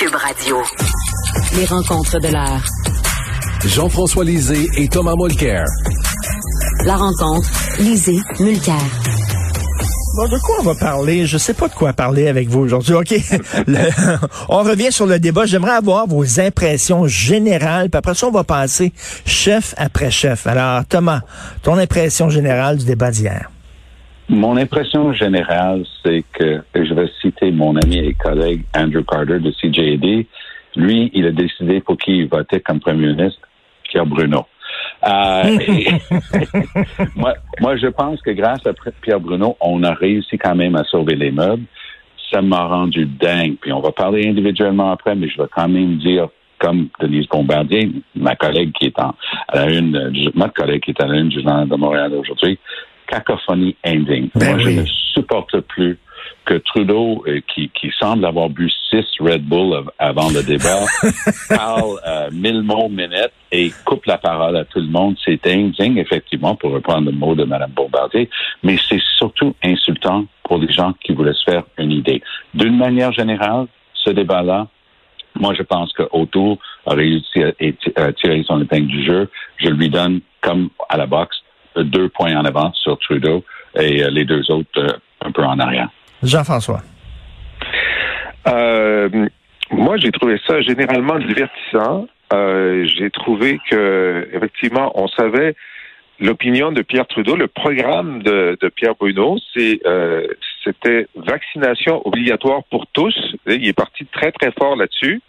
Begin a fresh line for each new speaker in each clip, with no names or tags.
Cube Radio. Les rencontres de l'heure.
Jean-François Lisée et Thomas Mulcair.
La rencontre, Lisée, Mulcair.
Bon, de quoi on va parler? Je sais pas de quoi parler avec vous aujourd'hui. OK. Le- on revient sur le débat. J'aimerais avoir vos impressions générales. Puis après ça, on va passer chef après chef. Alors, Thomas, ton impression générale du débat d'hier.
Mon impression générale, c'est que, et je vais citer mon ami et collègue Andrew Carter de CJD, lui, il a décidé pour qui il votait comme premier ministre, Pierre Bruno. Euh, et- moi, moi, je pense que grâce à Pierre Bruno, on a réussi quand même à sauver les meubles. Ça m'a rendu dingue. Puis on va parler individuellement après, mais je vais quand même dire, comme Denise Bombardier, ma collègue qui est en, à la une, euh, du- ma collègue qui est à la une du Journal de Montréal aujourd'hui, cacophonie indigne.
Ben
Moi,
oui.
je ne supporte plus que Trudeau, euh, qui, qui semble avoir bu six Red Bull av- avant le débat, parle euh, mille mots minutes et coupe la parole à tout le monde. C'est indigne, effectivement, pour reprendre le mot de Mme Bombardier, mais c'est surtout insultant pour les gens qui voulaient se faire une idée. D'une manière générale, ce débat-là, moi, je pense que O'Toole a réussi à tirer son épingle du jeu. Je lui donne, comme à la boxe, deux points en avant sur Trudeau et euh, les deux autres euh, un peu en arrière.
Jean-François.
Euh, moi, j'ai trouvé ça généralement divertissant. Euh, j'ai trouvé que, effectivement, on savait l'opinion de Pierre Trudeau, le programme de, de Pierre Bruno, c'est euh, c'était vaccination obligatoire pour tous. Il est parti très très fort là-dessus.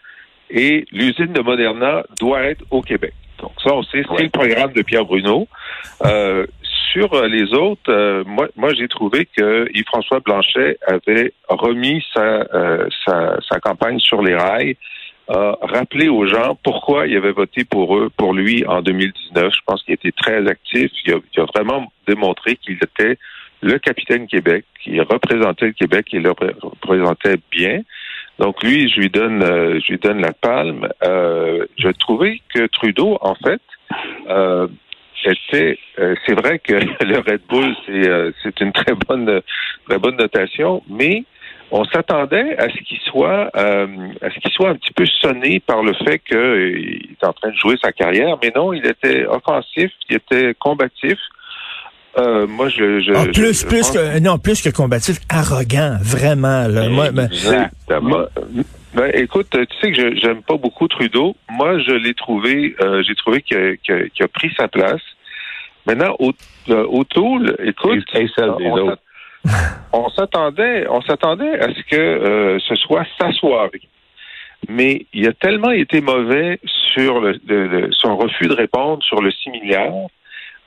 Et l'usine de Moderna doit être au Québec. Donc ça, on sait, c'est
Ouais.
le programme de Pierre Bruno. Euh, sur euh, les autres, euh, moi, moi j'ai trouvé que Yves-François Blanchet avait remis sa, euh, sa, sa campagne sur les rails, a rappelé aux gens pourquoi il avait voté pour eux, pour lui en 2019. Je pense qu'il était très actif. Il a, il a vraiment démontré qu'il était le capitaine Québec, qu'il représentait le Québec, il le repré- représentait bien. Donc lui, je lui donne, euh, je lui donne la palme. Euh, je trouvais que Trudeau, en fait, euh, euh, c'est vrai que le Red Bull, c'est euh, c'est une très bonne, très bonne notation, mais on s'attendait à ce qu'il soit, euh, à ce qu'il soit un petit peu sonné par le fait qu'il est en train de jouer sa carrière, mais non, il était offensif, il était combatif. Euh, moi, je, je,
Ah, plus,
je
plus
pense-
que, non, plus que combatif, arrogant, vraiment. Là. Moi, ben,
Exactement.
ben, écoute, tu sais que je j'aime pas beaucoup Trudeau. Moi, je l'ai trouvé, euh, j'ai trouvé qu'il a, pris sa place. Maintenant, au, euh, O'Toole, écoute,
Et celle des
on
autres.
s'att- on s'attendait, on s'attendait à ce que euh, ce soit sa soirée. Mais il a tellement été mauvais sur le, le- le- son refus de répondre sur le 6 milliards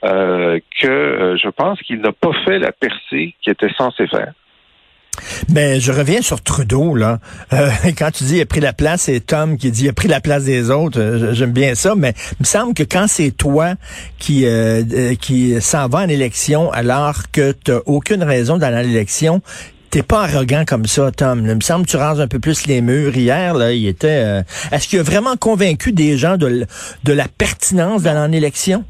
euh, que euh, je pense qu'il n'a pas fait la percée qu'il était censé faire.
Ben, je reviens sur Trudeau, là. Euh, quand tu dis il a pris la place, c'est Tom qui dit il a pris la place des autres. J'aime bien ça, mais il me semble que quand c'est toi qui euh, qui s'en va en élection alors que tu aucune raison d'aller à l'élection, T'es pas arrogant comme ça, Tom. Il me semble que tu rases un peu plus les murs. Hier, là, il était. Est-ce qu'il a vraiment convaincu des gens de, de la pertinence d'aller en élection?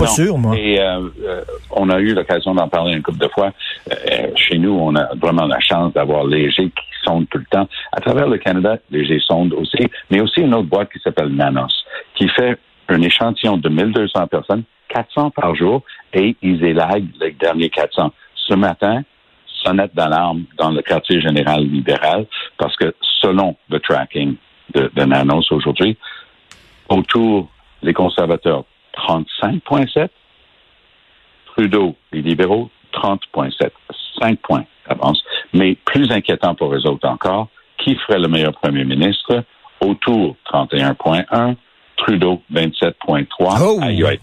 Pas
Non.
sûr, moi.
Et euh, euh, on a eu l'occasion d'en parler une couple de fois. Euh, chez nous, on a vraiment la chance d'avoir Léger qui sonde tout le temps. À travers le Canada, Léger sonde aussi, mais aussi une autre boîte qui s'appelle Nanos, qui fait un échantillon de 1200 personnes, 400 par jour, et ils élaguent les derniers 400. Ce matin, sonnette d'alarme dans le quartier général libéral, parce que selon le tracking de, de Nanos aujourd'hui, autour les conservateurs 35,7. Trudeau, les libéraux, 30,7. 5 points d'avance. Mais plus inquiétant pour eux autres encore, qui ferait le meilleur premier ministre? Autour, 31,1. Trudeau, 27,3.
Oh!
Aïe, aïe.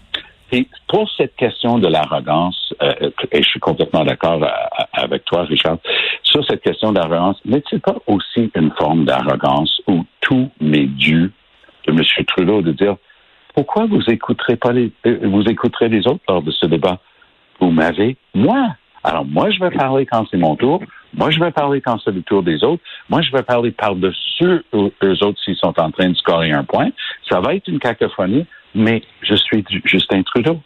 Et pour cette question de l'arrogance, euh, et je suis complètement d'accord avec toi, Richard, sur cette question d'arrogance, n'est-il pas aussi une forme d'arrogance où tout m'est dû de M. Trudeau de dire pourquoi vous écouterez pas les, euh, vous écouterez les autres lors de ce débat? Vous m'avez, moi. Alors, moi, je vais parler quand c'est mon tour. Moi, je vais parler quand c'est le tour des autres. Moi, je vais parler par-dessus eux, autres s'ils sont en train de scorer un point. Ça va être une cacophonie, mais je suis Justin Trudeau.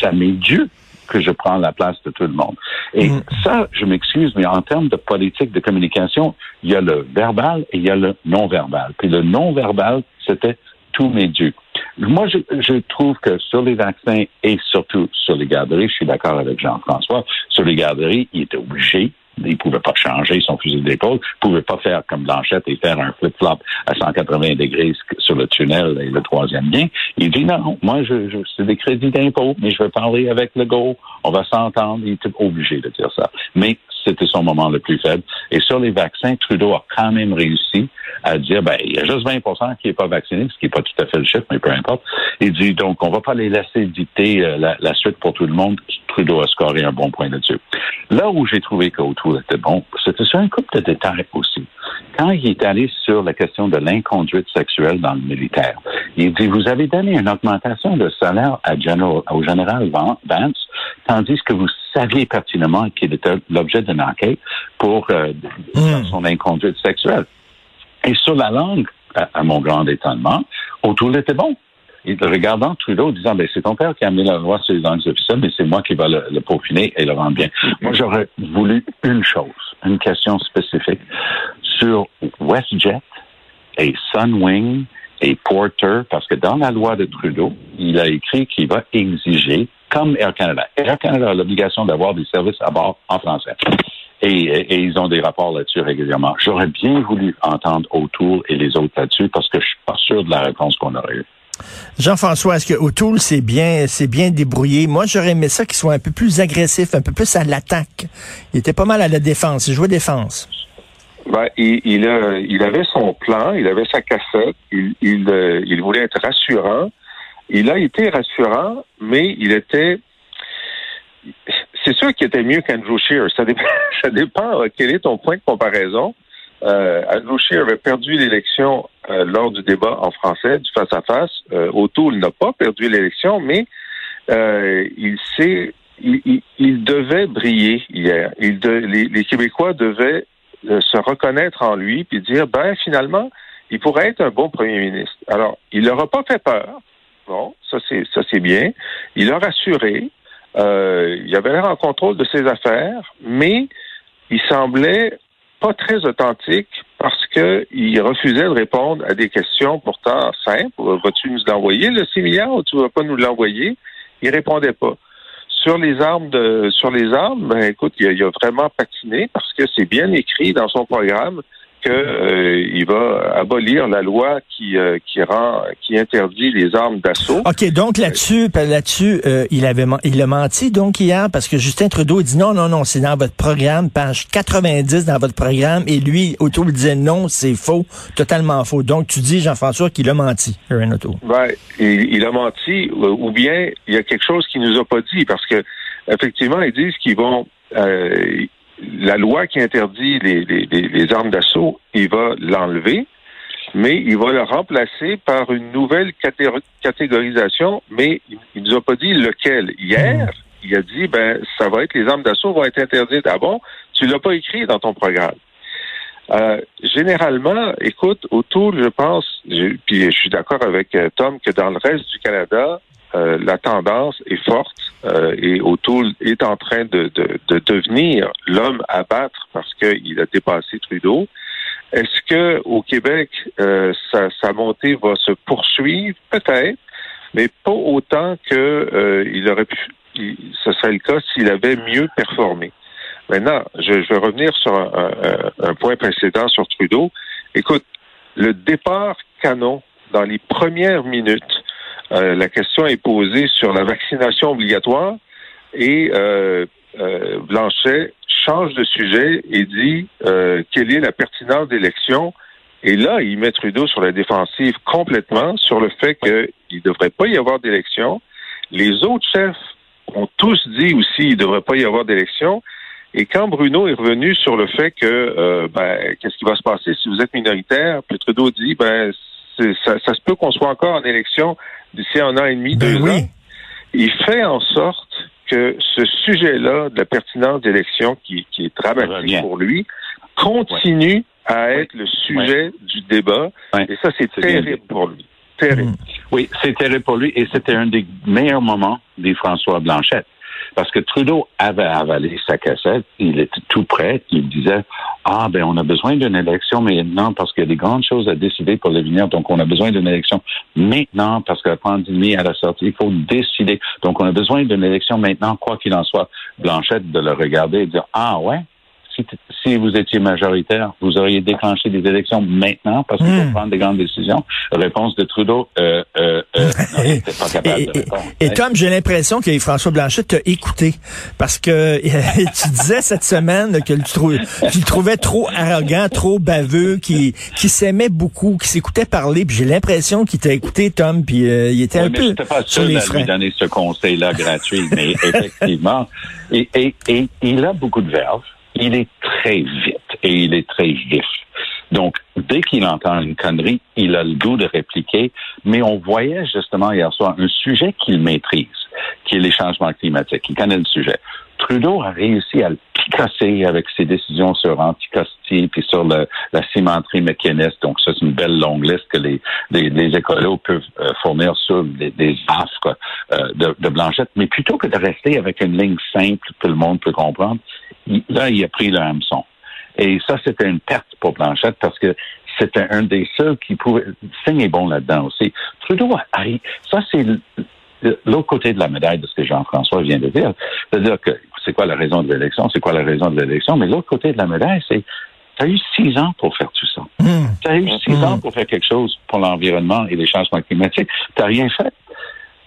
Ça m'est dû. que je prends la place de tout le monde. Et
Mm.
ça, je m'excuse, mais en termes de politique de communication, il y a le verbal et il y a le non-verbal. Puis le non-verbal, c'était tous mes dieux. Moi, je, je trouve que sur les vaccins et surtout sur les garderies, je suis d'accord avec Jean-François, sur les garderies, il était obligé il ne pouvait pas changer son fusil d'épaule, il ne pouvait pas faire comme Blanchette et faire un flip-flop à 180 degrés sur le tunnel et le troisième lien. Il dit non, moi, je, je c'est des crédits d'impôt, mais je vais parler avec le go, on va s'entendre. Il était obligé de dire ça. Mais c'était son moment le plus faible. Et sur les vaccins, Trudeau a quand même réussi à dire, ben, il y a juste 20% qui n'est pas vacciné, ce qui n'est pas tout à fait le chiffre, mais peu importe. Il dit, donc, on va pas les laisser dicter euh, la, suite pour tout le monde. Trudeau a scoré un bon point là-dessus. Là où j'ai trouvé qu'Autour était bon, c'était sur un couple de détails aussi. Quand il est allé sur la question de l'inconduite sexuelle dans le militaire, il dit, vous avez donné une augmentation de salaire General, au général Vance, tandis que vous saviez pertinemment qu'il était l'objet d'une enquête pour euh, mmh. son inconduite sexuelle. Et sur la langue, à, à mon grand étonnement, O'Toole était bon. Et regardant Trudeau, disant, ben, c'est ton père qui a amené la loi sur les langues officielles, mais c'est moi qui va le, le, peaufiner et le rendre bien. Moi, j'aurais voulu une chose, une question spécifique sur WestJet et Sunwing et Porter, parce que dans la loi de Trudeau, il a écrit qu'il va exiger, comme Air Canada, Air Canada a l'obligation d'avoir des services à bord en français. Et, et, et, ils ont des rapports là-dessus régulièrement. J'aurais bien voulu entendre O'Toole et les autres là-dessus parce que je suis pas sûr de la réponse qu'on aurait eue.
Jean-François, est-ce que O'Toole s'est bien, c'est bien débrouillé? Moi, j'aurais aimé ça qu'il soit un peu plus agressif, un peu plus à l'attaque. Il était pas mal à la défense. Il jouait défense.
Ben, il, il, a, il avait son plan, il avait sa cassette, il, il, euh, il voulait être rassurant. Il a été rassurant, mais il était c'est sûr qu'il était mieux qu'Andrew Scheer. Ça dépend, ça dépend quel est ton point de comparaison. Euh, Andrew Scheer avait perdu l'élection euh, lors du débat en français, du face-à-face. Euh, O'Toole n'a pas perdu l'élection, mais euh, il s'est, il, devait briller hier. Les, Québécois devaient euh, se reconnaître en lui puis dire, ben finalement, il pourrait être un bon premier ministre. Alors, il leur a pas fait peur. Bon, ça c'est ça c'est bien. Il a rassuré. Euh, il avait l'air en contrôle de ses affaires, mais il semblait pas très authentique parce que il refusait de répondre à des questions pourtant simples. Vas-tu nous l'envoyer le 6 milliards ou tu vas pas nous l'envoyer? Il répondait pas. Sur les armes de sur les armes, ben écoute, il a vraiment patiné parce que c'est bien écrit dans son programme qu'il euh, va abolir la loi qui euh, qui rend qui interdit les armes d'assaut.
Ok, donc là-dessus, là-dessus, euh, il avait il a menti donc hier parce que Justin Trudeau dit non non non c'est dans votre programme page 90 dans votre programme et lui Auto disait non c'est faux totalement faux. Donc tu dis Jean-François qu'il a menti, Aaron Auto.
Ben, il, il, a menti ou bien il y a quelque chose qu'il nous a pas dit parce que effectivement ils disent qu'ils vont la loi qui interdit les, les, les armes d'assaut, il va l'enlever, mais il va le remplacer par une nouvelle catégorisation, mais il ne nous a pas dit lequel. Hier, il a dit, ben, ça va être, les armes d'assaut vont être interdites. Ah bon? Tu l'as pas écrit dans ton programme. Euh, généralement, écoute, autour, je pense, je, puis je suis d'accord avec Tom que dans le reste du Canada, euh, la tendance est forte euh, et O'Toole est en train de, de, de devenir l'homme à battre parce qu'il a dépassé Trudeau. Est-ce que au Québec, euh, sa, sa, montée va se poursuivre? Peut-être, mais pas autant que il aurait pu. Il, ce serait le cas s'il avait mieux performé. Maintenant, je, je vais revenir sur un, un, un point précédent sur Trudeau. Écoute, le départ canon dans les premières minutes euh, la question est posée sur la vaccination obligatoire et euh, euh, Blanchet change de sujet et dit quelle est la pertinence d'élection. Et là, il met Trudeau sur la défensive complètement sur le fait qu'il ne devrait pas y avoir d'élection. Les autres chefs ont tous dit aussi qu'il ne devrait pas y avoir d'élection. Et quand Bruno est revenu sur le fait que euh, ben, qu'est-ce qui va se passer? Si vous êtes minoritaire, puis Trudeau dit ben ça, ça se peut qu'on soit encore en élection d'ici un an et demi,
ben
deux
oui.
ans. Il fait en sorte que ce sujet-là de la pertinence d'élection qui, qui, est dramatique pour lui continue à être le sujet du débat. Et ça, c'est terrible pour lui. Terrible.
Mm.
Oui, c'est terrible pour lui et c'était un des meilleurs moments des François Blanchette. Parce que Trudeau avait avalé sa cassette, il était tout prêt, il disait Ah, ben on a besoin d'une élection maintenant parce qu'il y a des grandes choses à décider pour l'avenir, donc on a besoin d'une élection maintenant parce que la pandémie à la sortie, il faut décider. Donc on a besoin d'une élection maintenant, quoi qu'il en soit. Blanchette de le regarder et dire Ah ouais, si, vous étiez majoritaire, vous auriez déclenché des élections maintenant parce qu'il faut hmm. prendre des grandes décisions. Réponse de Trudeau, euh, euh, euh pas capable
et, de répondre. Et, Tom, j'ai l'impression que François Blanchet t'a écouté parce que tu disais cette semaine que tu, le trouvais trop arrogant, trop baveux, qui, qui s'aimait beaucoup, qui s'écoutait parler. Puis j'ai l'impression qu'il t'a écouté, Tom, puis euh, il était un peu
pas
sur les
à lui donner ce conseil-là gratuit, mais effectivement, et, et, et il a beaucoup de verve il est très vite et il est très vif. Donc, dès qu'il entend une connerie, il a le goût de répliquer, mais on voyait justement hier soir un sujet qu'il maîtrise, qui est les changements climatiques. Il connaît le sujet. Trudeau a réussi à le picasser avec ses décisions sur Anticosti puis sur le, la cimenterie mécaniste. Donc, ça, c'est une belle longue liste que les, les, écolos peuvent euh, fournir sur des, des euh, de, de Blanchette. Mais plutôt que de rester avec une ligne simple que le monde peut comprendre, là, il a pris le hameçon. Et ça, c'était une perte pour Blanchette parce que c'était un des seuls qui pouvait. Singh est bon là-dedans aussi. Trudeau, ça, c'est l'autre côté de la médaille de ce que Jean-François vient de dire. C'est-à-dire que c'est quoi la raison de l'élection, c'est quoi la raison de l'élection, mais l'autre côté de la médaille, c'est tu as eu six ans pour faire tout ça. Hmm. Tu as eu six hmm. ans pour faire quelque chose pour l'environnement et les changements climatiques. Tu n'as rien fait.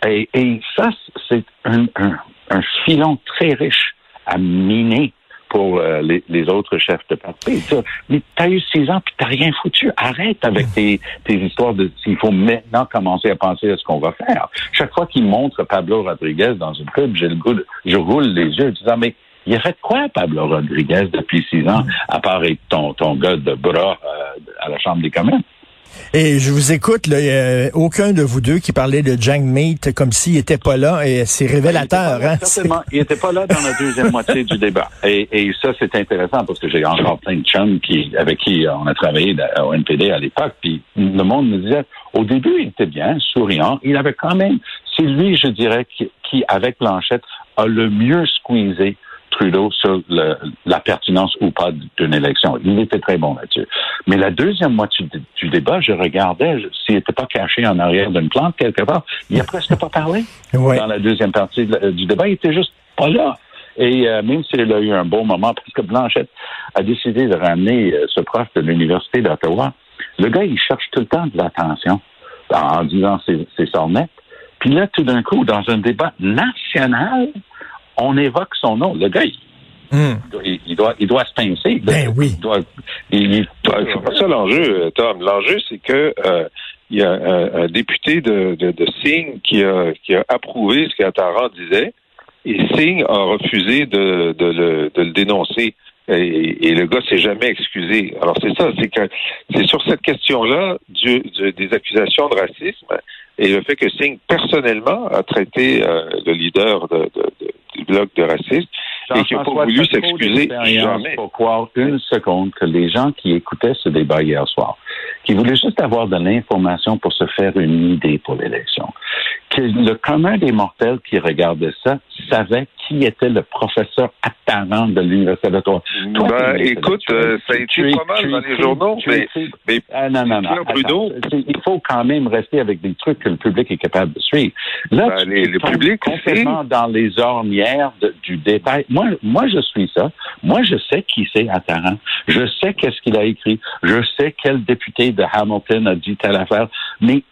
Et, et ça, c'est un, un, un filon très riche à miner pour euh, les, autres chefs de parti. Mais tu as eu six ans puis t'as rien foutu. Arrête avec tes, tes histoires de s'il faut maintenant commencer à penser à ce qu'on va faire. Chaque fois qu'il montre Pablo Rodriguez dans une pub, j'ai le goût je roule les yeux disant mais il a fait quoi, Pablo Rodriguez, depuis six ans, à part être ton, ton gars de bras euh, à la Chambre des communes?
Et je vous écoute, là, aucun de vous deux qui parlait de Jang Meat comme s'il était pas là, et c'est révélateur.
Hein? Certainement, il était pas là dans la deuxième moitié du débat. Et, et ça, c'est intéressant parce que j'ai encore plein de chums qui, avec qui on a travaillé au NPD à l'époque, puis le monde me disait, au début, il était bien, souriant, il avait quand même, c'est lui, je dirais, qui, qui avec Blanchette, a le mieux squeezé Trudeau sur la pertinence ou pas d'une élection. Il était très bon là-dessus. Mais la deuxième moitié du, débat, je regardais s'il n'était pas caché en arrière d'une plante quelque part. Il n'a presque pas parlé dans la deuxième partie du débat. Il était juste pas là. Et euh, même s'il a eu un bon moment, parce que Blanchette a décidé de ramener euh, ce prof de l'Université d'Ottawa, le gars, il cherche tout le temps de l'attention en disant ses, ses sornettes. Puis là, tout d'un coup, dans un débat national, on évoque son nom. Le gars, hmm. il, doit, il doit se pincer.
Ben oui.
c'est pas ça l'enjeu, Tom. L'enjeu, c'est que euh, il y a un, député de, de, de Singh qui a, qui a approuvé ce qu'Attara disait, et Singh a refusé de, de, le, de le dénoncer. Et, le gars s'est jamais excusé. Alors c'est ça, c'est que c'est sur cette question-là du, des accusations de racisme et le fait que Singh personnellement a traité euh, le leader de, bloc de racisme et qui n'a pas voulu s'excuser jamais.
Pour croire une seconde que les gens qui écoutaient ce débat hier soir, qui voulaient juste avoir de l'information pour se faire une idée pour l'élection, que le commun des mortels qui regardait ça savait qui était le professeur apparent de l'Université d'Ottawa.
Ben, écoute, euh, ça a été pas mal dans les journaux, mais, mais
ah, non, non, non, il faut quand même rester avec des trucs que le public est capable de suivre. Là, ben, tu le public complètement dans les ornières du détail. Moi, moi, je suis ça. Moi, je sais qui c'est Attaran. Je sais qu'est-ce qu'il a écrit. Je sais quel député de Hamilton a dit telle affaire. Mais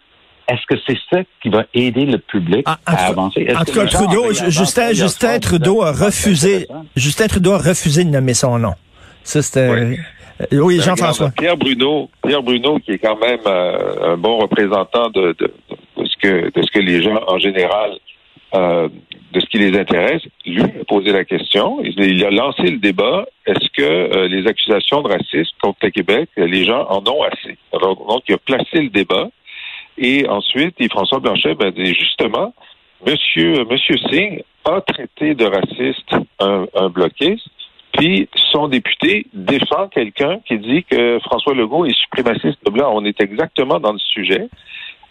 est-ce que c'est ça qui va aider le public ah, à avancer?
En tout cas, Trudeau, Justin, Justin Trudeau a refusé, Justin Trudeau a refusé de nommer son nom. Ça, c'était... Oui, euh, oui Jean-François.
Pierre Bruno, Pierre Bruno, qui est quand même euh, un bon représentant de, de, de, ce que, de ce que les gens en général euh, de ce qui les intéresse, lui a posé la question, il, a lancé le débat, est-ce que euh, les accusations de racisme contre le Québec, les gens en ont assez? donc, il a placé le débat, et ensuite, François Blanchet ben, dit justement, Monsieur, Monsieur Singh a traité de raciste un, un bloquiste, puis son député défend quelqu'un qui dit que François Legault est suprémaciste blanc. On est exactement dans le sujet.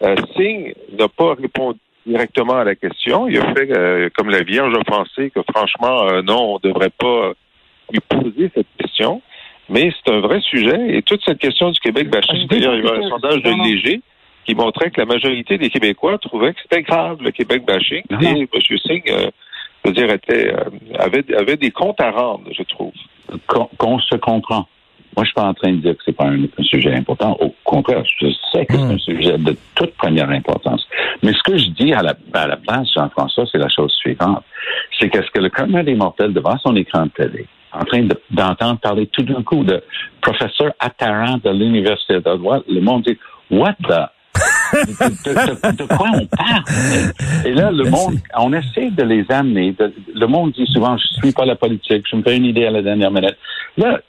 Euh, Singh n'a pas répondu directement à la question. Il a fait euh, comme la Vierge a pensé que franchement, euh, non, on ne devrait pas lui poser cette question. Mais c'est un vrai sujet. Et toute cette question du Québec bashing,
Ah,
d'ailleurs, il y avait un sondage de. Léger qui montrait que la majorité des Québécois trouvaient que c'était grave, le Québec bashing.
Non.
Et M. Singh, euh, je veux dire, était, euh, avait, avait des comptes à rendre, je trouve.
qu'on se comprend. Moi, je suis pas en train de dire que c'est pas un, un sujet important. Au contraire, je sais que c'est un sujet de toute première importance. Mais ce que je dis à la, à la place, Jean-François, c'est la chose suivante. C'est qu'est-ce que le commun des mortels devant son écran de télé, en train de- d'entendre parler tout d'un coup de professeur attarant de l'Université d'Ottawa, le monde dit, what the... de, de- de- de quoi on parle? Et là, le monde, on essaie de les amener. de- le monde dit souvent, je suis pas la politique, je me fais une idée à la dernière minute. Là,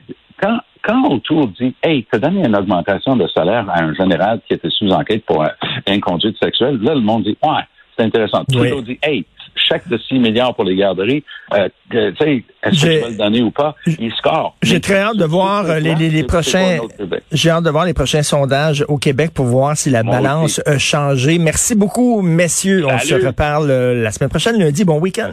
quand, quand autour dit, hey, t'as donné une augmentation de salaire à un général qui était sous enquête pour inconduite sexuelle, là, le monde dit, ouais, c'est intéressant.
Oui.
Trudeau dit, hey, chèque de 6 milliards pour les garderies, euh, tu sais, est-ce que tu vas le donner ou pas? Il score.
J'ai très hâte de voir euh, les, les, prochains. J'ai hâte de voir les prochains sondages au Québec pour voir si la balance
aussi.
a changé. Merci beaucoup, messieurs. On se reparle euh, la semaine prochaine, lundi. Bon week-end.